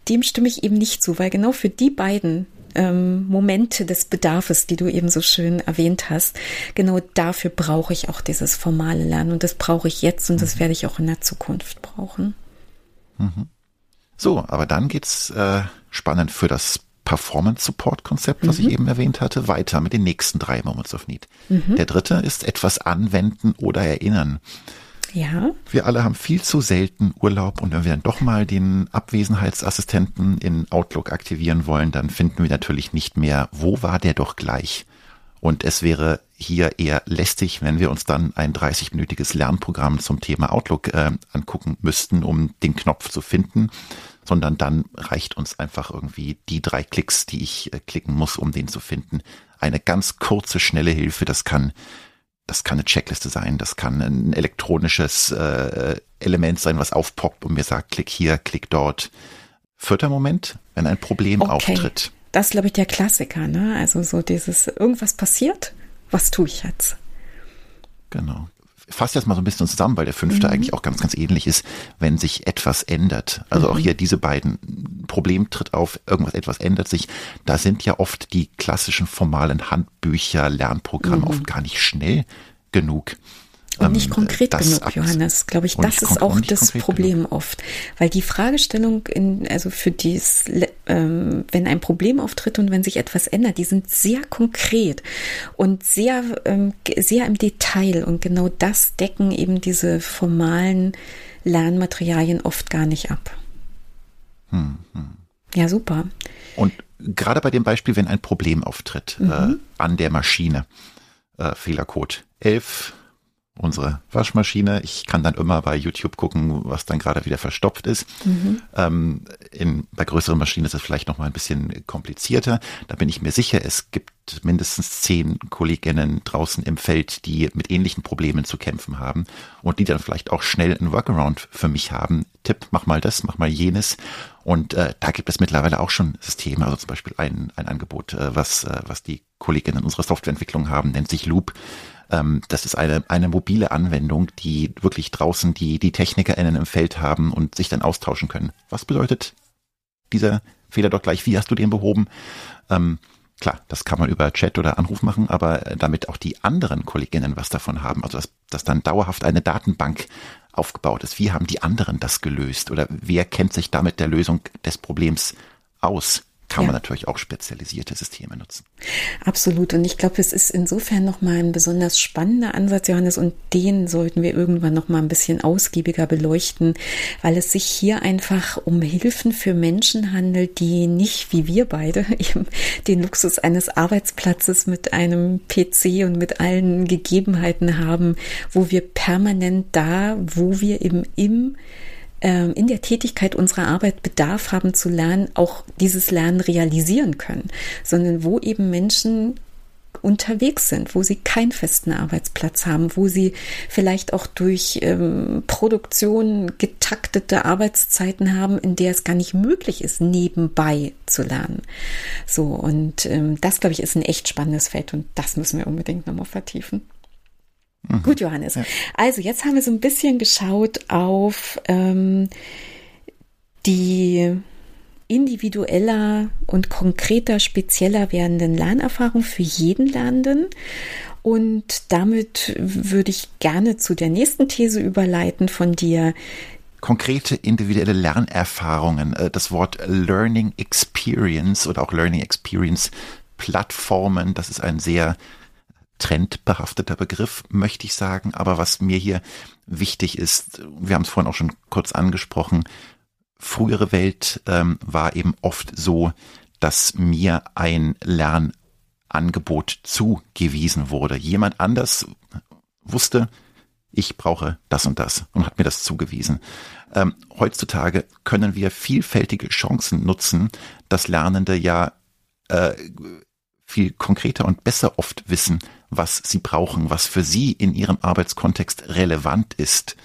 dem stimme ich eben nicht zu, weil genau für die beiden ähm, Momente des Bedarfes, die du eben so schön erwähnt hast, genau dafür brauche ich auch dieses formale Lernen und das brauche ich jetzt und das mhm. werde ich auch in der Zukunft brauchen. Mhm. So, aber dann geht's äh, spannend für das Performance Support Konzept, was mhm. ich eben erwähnt hatte, weiter mit den nächsten drei Moments of Need. Mhm. Der dritte ist etwas anwenden oder erinnern. Ja. Wir alle haben viel zu selten Urlaub und wenn wir dann doch mal den Abwesenheitsassistenten in Outlook aktivieren wollen, dann finden wir natürlich nicht mehr, wo war der doch gleich? Und es wäre hier eher lästig, wenn wir uns dann ein 30-minütiges Lernprogramm zum Thema Outlook äh, angucken müssten, um den Knopf zu finden, sondern dann reicht uns einfach irgendwie die drei Klicks, die ich äh, klicken muss, um den zu finden. Eine ganz kurze, schnelle Hilfe, das kann das kann eine Checkliste sein, das kann ein elektronisches äh, Element sein, was aufpoppt und mir sagt, klick hier, klick dort. Vierter Moment, wenn ein Problem okay. auftritt. Das ist, glaube ich, der Klassiker, ne? Also so dieses, irgendwas passiert, was tue ich jetzt? Genau fasse jetzt mal so ein bisschen zusammen, weil der fünfte mhm. eigentlich auch ganz, ganz ähnlich ist, wenn sich etwas ändert. Also mhm. auch hier diese beiden Problem tritt auf, irgendwas, etwas ändert sich. Da sind ja oft die klassischen formalen Handbücher, Lernprogramme mhm. oft gar nicht schnell genug. Und nicht ähm, konkret das genug, Johannes. Glaube ich, das ist auch das Problem genug. oft. Weil die Fragestellung, in, also für dies, ähm, wenn ein Problem auftritt und wenn sich etwas ändert, die sind sehr konkret und sehr, ähm, sehr im Detail. Und genau das decken eben diese formalen Lernmaterialien oft gar nicht ab. Hm, hm. Ja, super. Und gerade bei dem Beispiel, wenn ein Problem auftritt mhm. äh, an der Maschine, äh, Fehlercode 11 unsere Waschmaschine. Ich kann dann immer bei YouTube gucken, was dann gerade wieder verstopft ist. Mhm. Ähm, in, bei größeren Maschinen ist es vielleicht noch mal ein bisschen komplizierter. Da bin ich mir sicher, es gibt mindestens zehn Kolleginnen draußen im Feld, die mit ähnlichen Problemen zu kämpfen haben und die dann vielleicht auch schnell ein Workaround für mich haben. Tipp, mach mal das, mach mal jenes. Und äh, da gibt es mittlerweile auch schon Systeme, also zum Beispiel ein, ein Angebot, äh, was, äh, was die Kolleginnen unserer Softwareentwicklung haben, nennt sich Loop. Ähm, das ist eine, eine mobile Anwendung, die wirklich draußen die, die TechnikerInnen im Feld haben und sich dann austauschen können. Was bedeutet dieser Fehler doch gleich? Wie hast du den behoben? Ähm, klar, das kann man über Chat oder Anruf machen, aber äh, damit auch die anderen Kolleginnen was davon haben, also dass, dass dann dauerhaft eine Datenbank aufgebaut ist. Wie haben die anderen das gelöst? Oder wer kennt sich damit der Lösung des Problems aus? Kann ja. man natürlich auch spezialisierte Systeme nutzen. Absolut. Und ich glaube, es ist insofern nochmal ein besonders spannender Ansatz, Johannes, und den sollten wir irgendwann nochmal ein bisschen ausgiebiger beleuchten, weil es sich hier einfach um Hilfen für Menschen handelt, die nicht wie wir beide eben den Luxus eines Arbeitsplatzes mit einem PC und mit allen Gegebenheiten haben, wo wir permanent da, wo wir eben im in der Tätigkeit unserer Arbeit Bedarf haben zu lernen, auch dieses Lernen realisieren können, sondern wo eben Menschen unterwegs sind, wo sie keinen festen Arbeitsplatz haben, wo sie vielleicht auch durch ähm, Produktion getaktete Arbeitszeiten haben, in der es gar nicht möglich ist, nebenbei zu lernen. So, und ähm, das, glaube ich, ist ein echt spannendes Feld und das müssen wir unbedingt nochmal vertiefen. Mhm. Gut, Johannes. Ja. Also jetzt haben wir so ein bisschen geschaut auf ähm, die individueller und konkreter, spezieller werdenden Lernerfahrung für jeden Lernenden. Und damit würde ich gerne zu der nächsten These überleiten von dir. Konkrete individuelle Lernerfahrungen. Äh, das Wort Learning Experience oder auch Learning Experience Plattformen, das ist ein sehr trendbehafteter Begriff, möchte ich sagen. Aber was mir hier wichtig ist, wir haben es vorhin auch schon kurz angesprochen, frühere Welt ähm, war eben oft so, dass mir ein Lernangebot zugewiesen wurde. Jemand anders wusste, ich brauche das und das und hat mir das zugewiesen. Ähm, heutzutage können wir vielfältige Chancen nutzen, dass Lernende ja äh, viel konkreter und besser oft wissen, was sie brauchen, was für sie in ihrem Arbeitskontext relevant ist.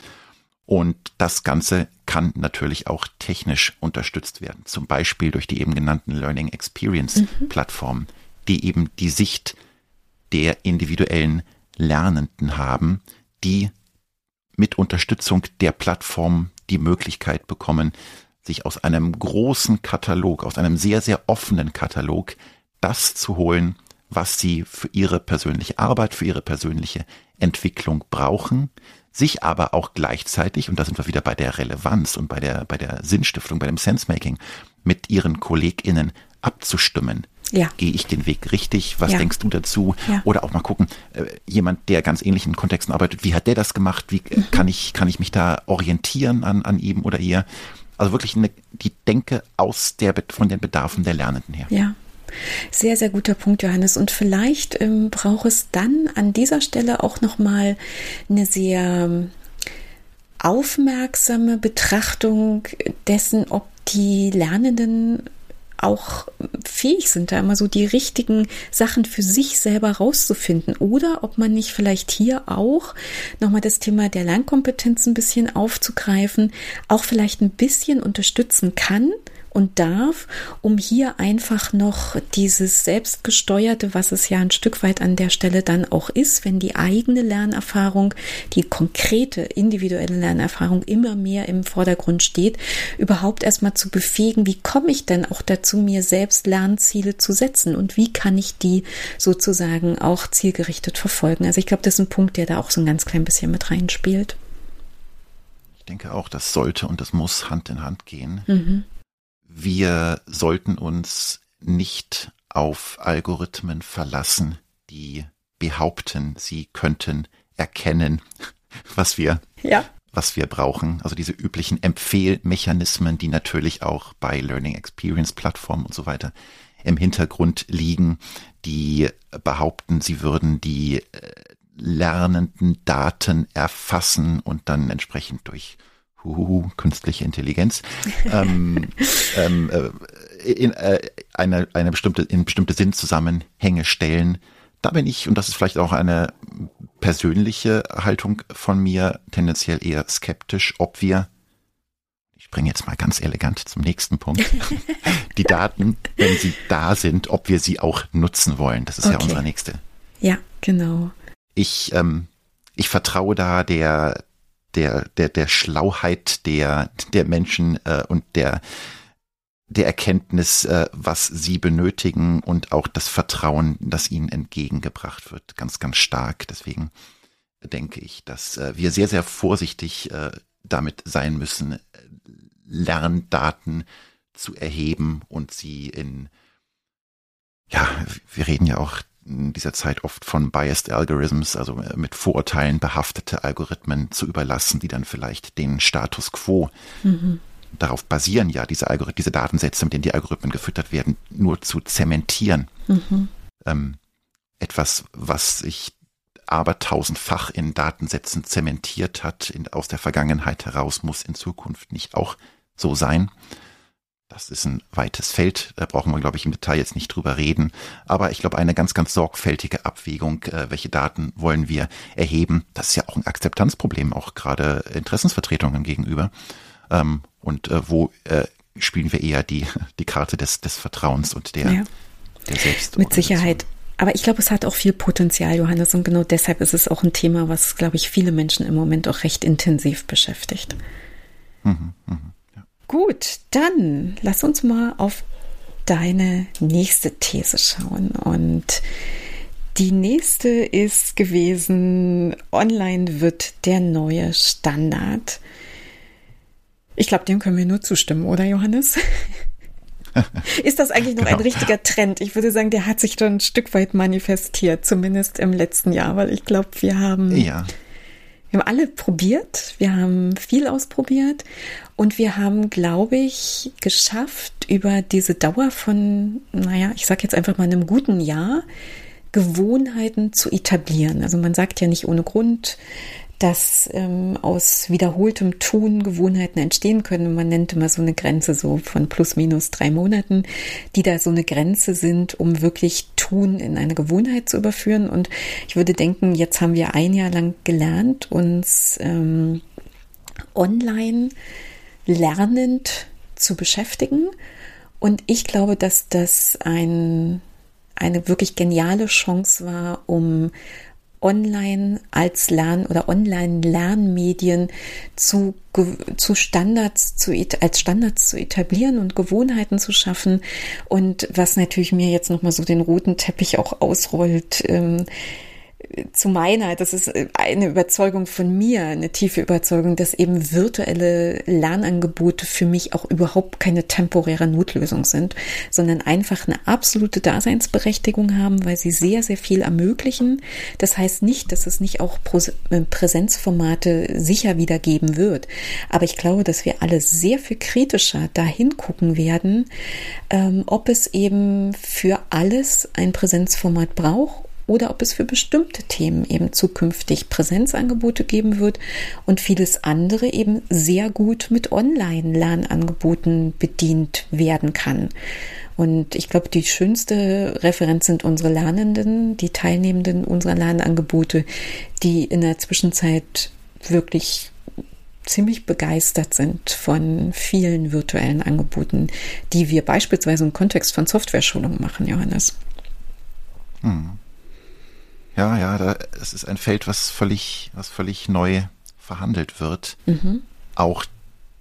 Und das Ganze kann natürlich auch technisch unterstützt werden, zum Beispiel durch die eben genannten Learning Experience mhm. Plattformen, die eben die Sicht der individuellen Lernenden haben, die mit Unterstützung der Plattform die Möglichkeit bekommen, sich aus einem großen Katalog, aus einem sehr, sehr offenen Katalog das zu holen, was sie für ihre persönliche Arbeit, für ihre persönliche Entwicklung brauchen, sich aber auch gleichzeitig, und da sind wir wieder bei der Relevanz und bei der, bei der Sinnstiftung, bei dem Sensemaking, mit ihren KollegInnen abzustimmen. Ja. Gehe ich den Weg richtig? Was ja. denkst du dazu? Ja. Oder auch mal gucken, äh, jemand, der ganz ähnlichen Kontexten arbeitet, wie hat der das gemacht? Wie äh, mhm. kann ich, kann ich mich da orientieren an, an ihm oder ihr? Also wirklich eine, die Denke aus der, von den Bedarfen der Lernenden her. Ja, sehr, sehr guter Punkt, Johannes. Und vielleicht ähm, braucht es dann an dieser Stelle auch nochmal eine sehr ähm, aufmerksame Betrachtung dessen, ob die Lernenden auch fähig sind, da immer so die richtigen Sachen für sich selber rauszufinden. Oder ob man nicht vielleicht hier auch nochmal das Thema der Lernkompetenz ein bisschen aufzugreifen, auch vielleicht ein bisschen unterstützen kann, und darf, um hier einfach noch dieses Selbstgesteuerte, was es ja ein Stück weit an der Stelle dann auch ist, wenn die eigene Lernerfahrung, die konkrete individuelle Lernerfahrung immer mehr im Vordergrund steht, überhaupt erstmal zu befähigen, wie komme ich denn auch dazu, mir selbst Lernziele zu setzen und wie kann ich die sozusagen auch zielgerichtet verfolgen. Also ich glaube, das ist ein Punkt, der da auch so ein ganz klein bisschen mit reinspielt. Ich denke auch, das sollte und das muss Hand in Hand gehen. Mhm wir sollten uns nicht auf Algorithmen verlassen, die behaupten, sie könnten erkennen, was wir, ja. was wir brauchen. Also diese üblichen Empfehlmechanismen, die natürlich auch bei Learning Experience Plattformen und so weiter im Hintergrund liegen, die behaupten, sie würden die äh, lernenden Daten erfassen und dann entsprechend durch huhuhu, künstliche Intelligenz ähm, ähm, äh, in äh, eine, eine bestimmte, in bestimmte Sinnzusammenhänge stellen. Da bin ich, und das ist vielleicht auch eine persönliche Haltung von mir, tendenziell eher skeptisch, ob wir ich bringe jetzt mal ganz elegant zum nächsten Punkt. die Daten, wenn sie da sind, ob wir sie auch nutzen wollen. Das ist okay. ja unsere nächste. Ja, genau. Ich, ähm, ich vertraue da der, der, der, der Schlauheit der, der Menschen äh, und der, der Erkenntnis, äh, was sie benötigen und auch das Vertrauen, das ihnen entgegengebracht wird, ganz, ganz stark. Deswegen denke ich, dass äh, wir sehr, sehr vorsichtig äh, damit sein müssen, Lerndaten zu erheben und sie in, ja, wir reden ja auch in dieser Zeit oft von Biased Algorithms, also mit Vorurteilen behaftete Algorithmen zu überlassen, die dann vielleicht den Status quo mhm. darauf basieren, ja, diese Algorithmen, diese Datensätze, mit denen die Algorithmen gefüttert werden, nur zu zementieren. Mhm. Ähm, etwas, was sich aber tausendfach in Datensätzen zementiert hat, in, aus der Vergangenheit heraus, muss in Zukunft nicht auch so sein. Das ist ein weites Feld, da brauchen wir, glaube ich, im Detail jetzt nicht drüber reden. Aber ich glaube, eine ganz, ganz sorgfältige Abwägung, äh, welche Daten wollen wir erheben, das ist ja auch ein Akzeptanzproblem, auch gerade Interessensvertretungen gegenüber. Ähm, und äh, wo äh, spielen wir eher die, die Karte des, des Vertrauens und der, ja. der Selbst. Mit Sicherheit. Aber ich glaube, es hat auch viel Potenzial, Johannes, und genau deshalb ist es auch ein Thema, was, glaube ich, viele Menschen im Moment auch recht intensiv beschäftigt. Mhm, mh. Gut, dann lass uns mal auf deine nächste These schauen. Und die nächste ist gewesen, online wird der neue Standard. Ich glaube, dem können wir nur zustimmen, oder Johannes? ist das eigentlich noch genau. ein richtiger Trend? Ich würde sagen, der hat sich schon ein Stück weit manifestiert, zumindest im letzten Jahr, weil ich glaube, wir haben ja. Wir haben alle probiert, wir haben viel ausprobiert und wir haben, glaube ich, geschafft, über diese Dauer von, naja, ich sage jetzt einfach mal einem guten Jahr, Gewohnheiten zu etablieren. Also man sagt ja nicht ohne Grund, dass ähm, aus wiederholtem Tun Gewohnheiten entstehen können. Man nennt immer so eine Grenze so von plus minus drei Monaten, die da so eine Grenze sind, um wirklich Tun in eine Gewohnheit zu überführen. Und ich würde denken, jetzt haben wir ein Jahr lang gelernt, uns ähm, online lernend zu beschäftigen. Und ich glaube, dass das ein, eine wirklich geniale Chance war, um online als Lern- oder Online-Lernmedien zu, zu Standards zu, als Standards zu etablieren und Gewohnheiten zu schaffen. Und was natürlich mir jetzt nochmal so den roten Teppich auch ausrollt, ähm, zu meiner, das ist eine Überzeugung von mir, eine tiefe Überzeugung, dass eben virtuelle Lernangebote für mich auch überhaupt keine temporäre Notlösung sind, sondern einfach eine absolute Daseinsberechtigung haben, weil sie sehr, sehr viel ermöglichen. Das heißt nicht, dass es nicht auch äh, Präsenzformate sicher wieder geben wird. Aber ich glaube, dass wir alle sehr viel kritischer dahin gucken werden, ähm, ob es eben für alles ein Präsenzformat braucht oder ob es für bestimmte Themen eben zukünftig Präsenzangebote geben wird und vieles andere eben sehr gut mit Online-Lernangeboten bedient werden kann. Und ich glaube, die schönste Referenz sind unsere Lernenden, die Teilnehmenden unserer Lernangebote, die in der Zwischenzeit wirklich ziemlich begeistert sind von vielen virtuellen Angeboten, die wir beispielsweise im Kontext von Software-Schulungen machen, Johannes. Hm. Ja, ja, da, es ist ein Feld, was völlig, was völlig neu verhandelt wird. Mhm. Auch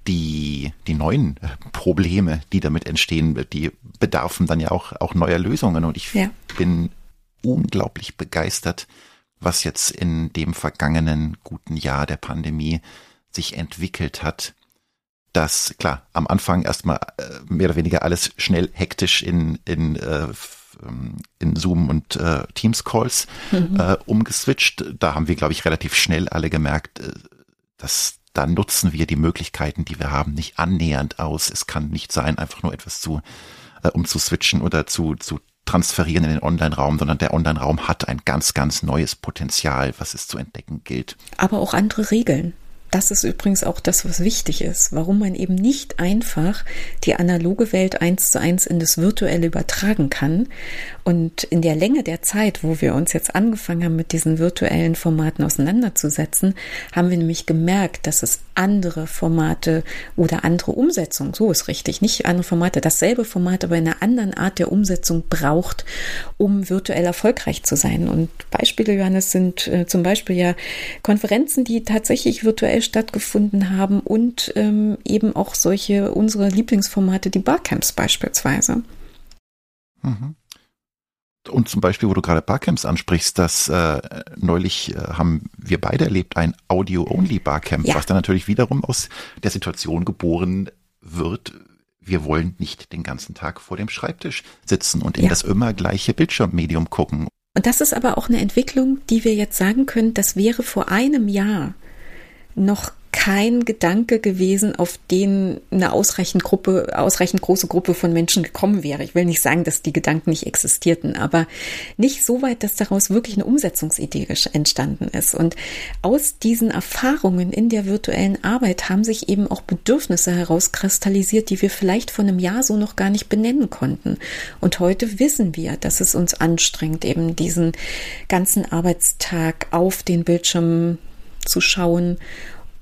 die, die neuen äh, Probleme, die damit entstehen, die bedarfen dann ja auch, auch neuer Lösungen. Und ich ja. bin unglaublich begeistert, was jetzt in dem vergangenen guten Jahr der Pandemie sich entwickelt hat. Dass, klar, am Anfang erstmal äh, mehr oder weniger alles schnell hektisch in, in äh, in Zoom und äh, Teams Calls mhm. äh, umgeswitcht. Da haben wir, glaube ich, relativ schnell alle gemerkt, äh, dass da nutzen wir die Möglichkeiten, die wir haben, nicht annähernd aus. Es kann nicht sein, einfach nur etwas zu, äh, um zu switchen oder zu, zu transferieren in den Online-Raum, sondern der Online-Raum hat ein ganz, ganz neues Potenzial, was es zu entdecken gilt. Aber auch andere Regeln. Das ist übrigens auch das, was wichtig ist, warum man eben nicht einfach die analoge Welt eins zu eins in das Virtuelle übertragen kann. Und in der Länge der Zeit, wo wir uns jetzt angefangen haben, mit diesen virtuellen Formaten auseinanderzusetzen, haben wir nämlich gemerkt, dass es andere Formate oder andere Umsetzungen, so ist richtig, nicht andere Formate, dasselbe Format, aber in einer anderen Art der Umsetzung braucht, um virtuell erfolgreich zu sein. Und Beispiele, Johannes, sind äh, zum Beispiel ja Konferenzen, die tatsächlich virtuell stattgefunden haben und ähm, eben auch solche unsere Lieblingsformate, die Barcamps beispielsweise. Mhm. Und zum Beispiel, wo du gerade Barcamps ansprichst, das äh, neulich äh, haben wir beide erlebt, ein Audio-Only-Barcamp, ja. was dann natürlich wiederum aus der Situation geboren wird, wir wollen nicht den ganzen Tag vor dem Schreibtisch sitzen und in ja. das immer gleiche Bildschirmmedium gucken. Und das ist aber auch eine Entwicklung, die wir jetzt sagen können, das wäre vor einem Jahr noch kein Gedanke gewesen, auf den eine ausreichend Gruppe, ausreichend große Gruppe von Menschen gekommen wäre. Ich will nicht sagen, dass die Gedanken nicht existierten, aber nicht so weit, dass daraus wirklich eine Umsetzungsidee entstanden ist. Und aus diesen Erfahrungen in der virtuellen Arbeit haben sich eben auch Bedürfnisse herauskristallisiert, die wir vielleicht vor einem Jahr so noch gar nicht benennen konnten. Und heute wissen wir, dass es uns anstrengt, eben diesen ganzen Arbeitstag auf den Bildschirm zu schauen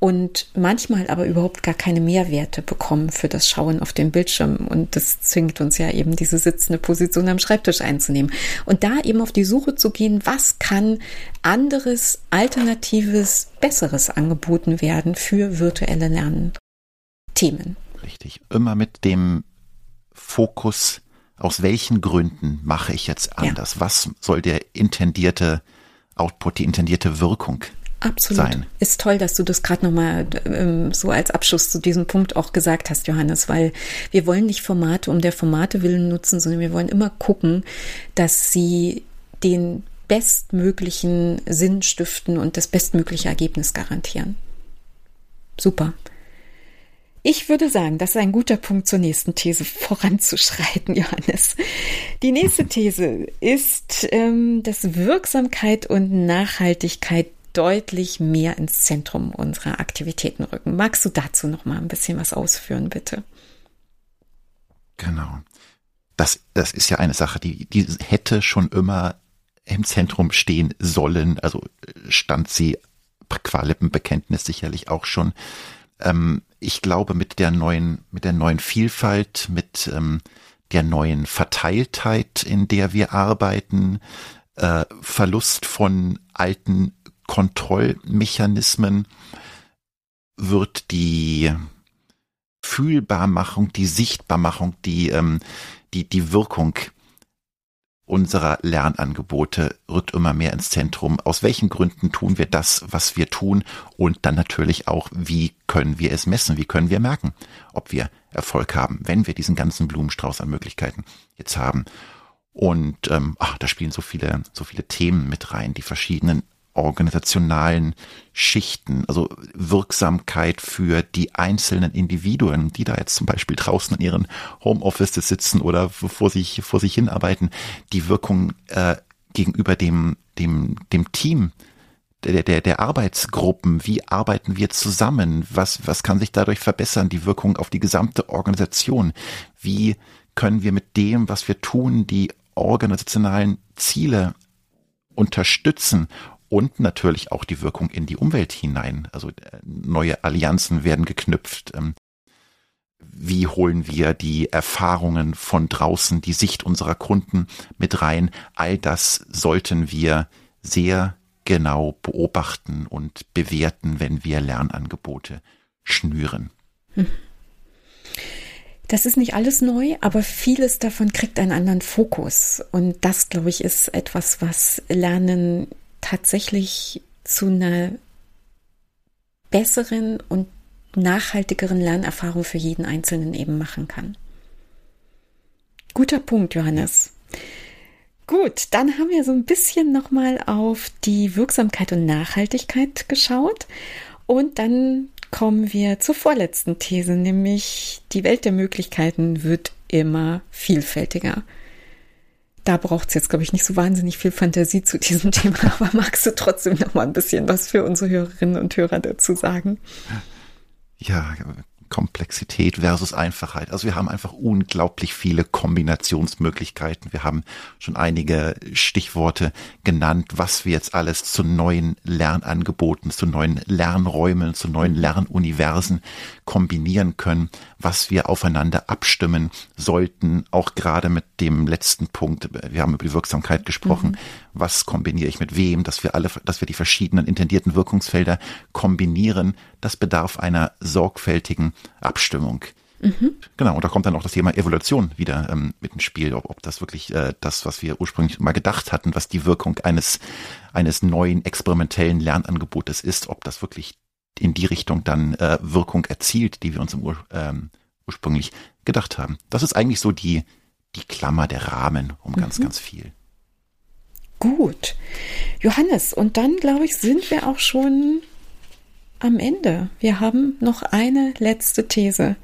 und manchmal aber überhaupt gar keine Mehrwerte bekommen für das Schauen auf dem Bildschirm. Und das zwingt uns ja eben, diese sitzende Position am Schreibtisch einzunehmen. Und da eben auf die Suche zu gehen, was kann anderes, alternatives, besseres angeboten werden für virtuelle Lernthemen. Richtig. Immer mit dem Fokus, aus welchen Gründen mache ich jetzt anders? Ja. Was soll der intendierte Output, die intendierte Wirkung Absolut. sein. Ist toll, dass du das gerade nochmal ähm, so als Abschluss zu diesem Punkt auch gesagt hast, Johannes, weil wir wollen nicht Formate um der Formate willen nutzen, sondern wir wollen immer gucken, dass sie den bestmöglichen Sinn stiften und das bestmögliche Ergebnis garantieren. Super. Ich würde sagen, das ist ein guter Punkt zur nächsten These voranzuschreiten, Johannes. Die nächste These ist, ähm, dass Wirksamkeit und Nachhaltigkeit deutlich mehr ins Zentrum unserer Aktivitäten rücken. Magst du dazu noch mal ein bisschen was ausführen, bitte? Genau. Das, das ist ja eine Sache, die, die hätte schon immer im Zentrum stehen sollen. Also stand sie qua Lippenbekenntnis sicherlich auch schon. Ähm, ich glaube, mit der neuen, mit der neuen Vielfalt, mit ähm, der neuen Verteiltheit, in der wir arbeiten, äh, Verlust von alten Kontrollmechanismen wird die Fühlbarmachung, die Sichtbarmachung, die, ähm, die, die Wirkung unserer Lernangebote rückt immer mehr ins Zentrum. Aus welchen Gründen tun wir das, was wir tun? Und dann natürlich auch, wie können wir es messen? Wie können wir merken, ob wir Erfolg haben, wenn wir diesen ganzen Blumenstrauß an Möglichkeiten jetzt haben? Und ähm, ach, da spielen so viele, so viele Themen mit rein, die verschiedenen organisationalen Schichten, also Wirksamkeit für die einzelnen Individuen, die da jetzt zum Beispiel draußen in ihren Homeoffices sitzen oder vor sich, vor sich hinarbeiten, die Wirkung äh, gegenüber dem, dem, dem Team, der, der, der Arbeitsgruppen, wie arbeiten wir zusammen, was, was kann sich dadurch verbessern, die Wirkung auf die gesamte Organisation, wie können wir mit dem, was wir tun, die organisationalen Ziele unterstützen und natürlich auch die Wirkung in die Umwelt hinein. Also äh, neue Allianzen werden geknüpft. Ähm, wie holen wir die Erfahrungen von draußen, die Sicht unserer Kunden mit rein? All das sollten wir sehr genau beobachten und bewerten, wenn wir Lernangebote schnüren. Das ist nicht alles neu, aber vieles davon kriegt einen anderen Fokus. Und das, glaube ich, ist etwas, was Lernen tatsächlich zu einer besseren und nachhaltigeren Lernerfahrung für jeden Einzelnen eben machen kann. Guter Punkt, Johannes. Gut, dann haben wir so ein bisschen nochmal auf die Wirksamkeit und Nachhaltigkeit geschaut und dann kommen wir zur vorletzten These, nämlich die Welt der Möglichkeiten wird immer vielfältiger. Da braucht es jetzt, glaube ich, nicht so wahnsinnig viel Fantasie zu diesem Thema, aber magst du trotzdem noch mal ein bisschen was für unsere Hörerinnen und Hörer dazu sagen? Ja, Komplexität versus Einfachheit. Also wir haben einfach unglaublich viele Kombinationsmöglichkeiten. Wir haben schon einige Stichworte genannt, was wir jetzt alles zu neuen Lernangeboten, zu neuen Lernräumen, zu neuen Lernuniversen kombinieren können, was wir aufeinander abstimmen sollten, auch gerade mit dem letzten Punkt. Wir haben über die Wirksamkeit gesprochen. Mhm. Was kombiniere ich mit wem, dass wir alle, dass wir die verschiedenen intendierten Wirkungsfelder kombinieren. Das bedarf einer sorgfältigen Abstimmung. Mhm. Genau, und da kommt dann auch das Thema Evolution wieder ähm, mit ins Spiel, ob, ob das wirklich äh, das, was wir ursprünglich mal gedacht hatten, was die Wirkung eines, eines neuen experimentellen Lernangebotes ist, ob das wirklich in die Richtung dann äh, Wirkung erzielt, die wir uns im Ur, ähm, ursprünglich gedacht haben. Das ist eigentlich so die, die Klammer, der Rahmen um mhm. ganz, ganz viel. Gut. Johannes, und dann, glaube ich, sind wir auch schon am Ende. Wir haben noch eine letzte These.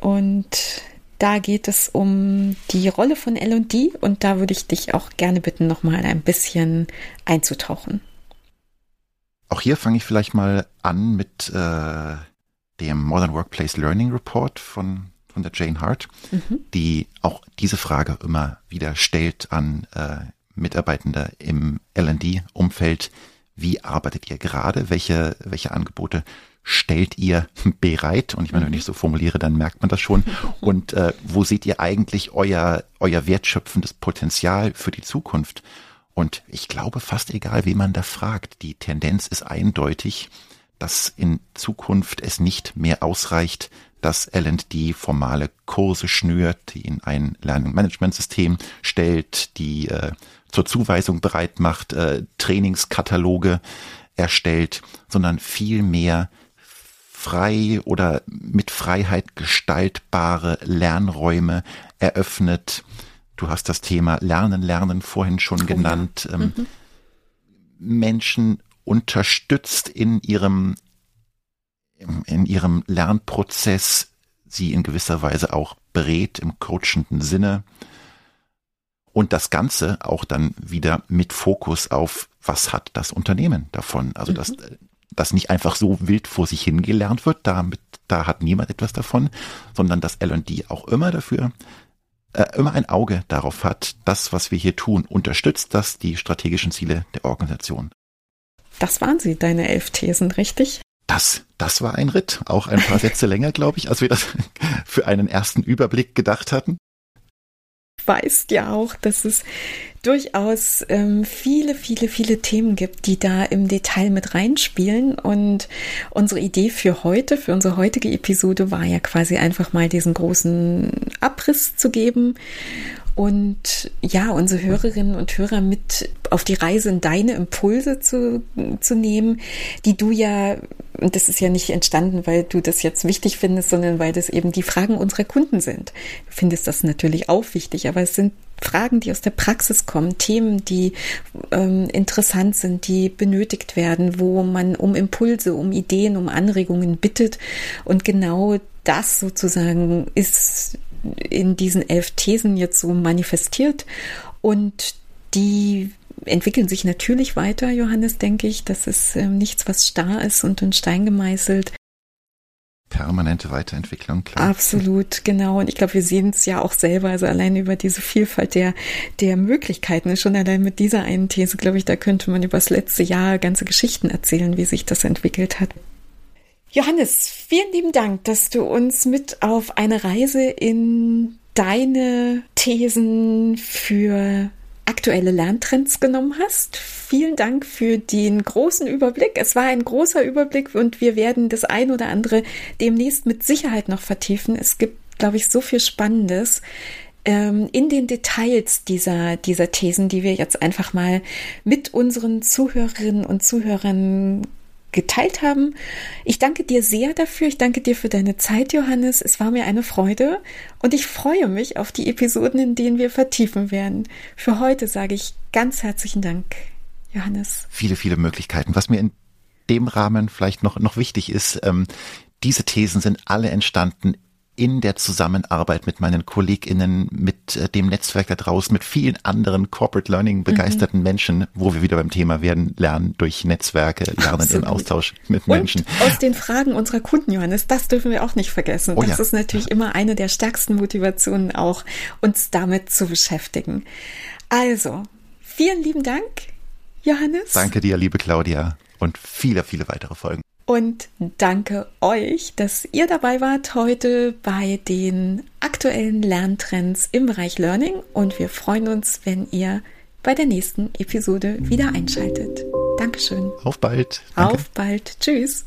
Und da geht es um die Rolle von LD und da würde ich dich auch gerne bitten, nochmal ein bisschen einzutauchen. Auch hier fange ich vielleicht mal an mit äh, dem Modern Workplace Learning Report von, von der Jane Hart, mhm. die auch diese Frage immer wieder stellt an äh, Mitarbeitende im LD-Umfeld. Wie arbeitet ihr gerade? Welche, welche Angebote stellt ihr bereit? Und ich meine, wenn ich so formuliere, dann merkt man das schon. Und äh, wo seht ihr eigentlich euer, euer wertschöpfendes Potenzial für die Zukunft? Und ich glaube, fast egal, wen man da fragt, die Tendenz ist eindeutig, dass in Zukunft es nicht mehr ausreicht, dass L&D formale Kurse schnürt, die in ein Lernmanagementsystem stellt, die äh, zur Zuweisung bereit macht, äh, Trainingskataloge erstellt, sondern viel mehr frei oder mit Freiheit gestaltbare Lernräume eröffnet, Du hast das Thema Lernen, Lernen vorhin schon oh, genannt. Ja. Ähm, mhm. Menschen unterstützt in ihrem, in ihrem Lernprozess, sie in gewisser Weise auch berät im coachenden Sinne. Und das Ganze auch dann wieder mit Fokus auf, was hat das Unternehmen davon? Also, mhm. dass, dass nicht einfach so wild vor sich hingelernt wird, damit, da hat niemand etwas davon, sondern dass L&D auch immer dafür immer ein Auge darauf hat, das, was wir hier tun, unterstützt das die strategischen Ziele der Organisation. Das waren sie, deine elf Thesen, richtig? Das, das war ein Ritt. Auch ein paar Sätze länger, glaube ich, als wir das für einen ersten Überblick gedacht hatten weißt ja auch, dass es durchaus ähm, viele, viele, viele Themen gibt, die da im Detail mit reinspielen. Und unsere Idee für heute, für unsere heutige Episode war ja quasi einfach mal diesen großen Abriss zu geben und ja, unsere Hörerinnen und Hörer mit auf die Reise in deine Impulse zu, zu nehmen, die du ja, und das ist ja nicht entstanden, weil du das jetzt wichtig findest, sondern weil das eben die Fragen unserer Kunden sind. Du findest das natürlich auch wichtig, aber es sind Fragen, die aus der Praxis kommen, Themen, die ähm, interessant sind, die benötigt werden, wo man um Impulse, um Ideen, um Anregungen bittet. Und genau das sozusagen ist in diesen elf Thesen jetzt so manifestiert. Und die entwickeln sich natürlich weiter, Johannes, denke ich. Das ist äh, nichts, was starr ist und in Stein gemeißelt. Permanente Weiterentwicklung, klar. Absolut, genau. Und ich glaube, wir sehen es ja auch selber, also allein über diese Vielfalt der, der Möglichkeiten. Schon allein mit dieser einen These, glaube ich, da könnte man über das letzte Jahr ganze Geschichten erzählen, wie sich das entwickelt hat. Johannes, vielen lieben Dank, dass du uns mit auf eine Reise in deine Thesen für aktuelle Lerntrends genommen hast. Vielen Dank für den großen Überblick. Es war ein großer Überblick und wir werden das ein oder andere demnächst mit Sicherheit noch vertiefen. Es gibt, glaube ich, so viel Spannendes ähm, in den Details dieser, dieser Thesen, die wir jetzt einfach mal mit unseren Zuhörerinnen und Zuhörern geteilt haben. Ich danke dir sehr dafür. Ich danke dir für deine Zeit, Johannes. Es war mir eine Freude und ich freue mich auf die Episoden, in denen wir vertiefen werden. Für heute sage ich ganz herzlichen Dank, Johannes. Viele, viele Möglichkeiten. Was mir in dem Rahmen vielleicht noch, noch wichtig ist, ähm, diese Thesen sind alle entstanden in der Zusammenarbeit mit meinen KollegInnen, mit äh, dem Netzwerk da draußen, mit vielen anderen Corporate Learning begeisterten mhm. Menschen, wo wir wieder beim Thema werden, lernen durch Netzwerke, lernen Absolut. im Austausch mit Menschen. Und aus den Fragen unserer Kunden, Johannes, das dürfen wir auch nicht vergessen. Oh, das ja. ist natürlich immer eine der stärksten Motivationen auch, uns damit zu beschäftigen. Also, vielen lieben Dank, Johannes. Danke dir, liebe Claudia, und viele, viele weitere Folgen. Und danke euch, dass ihr dabei wart heute bei den aktuellen Lerntrends im Bereich Learning. Und wir freuen uns, wenn ihr bei der nächsten Episode wieder einschaltet. Dankeschön. Auf bald. Danke. Auf bald. Tschüss.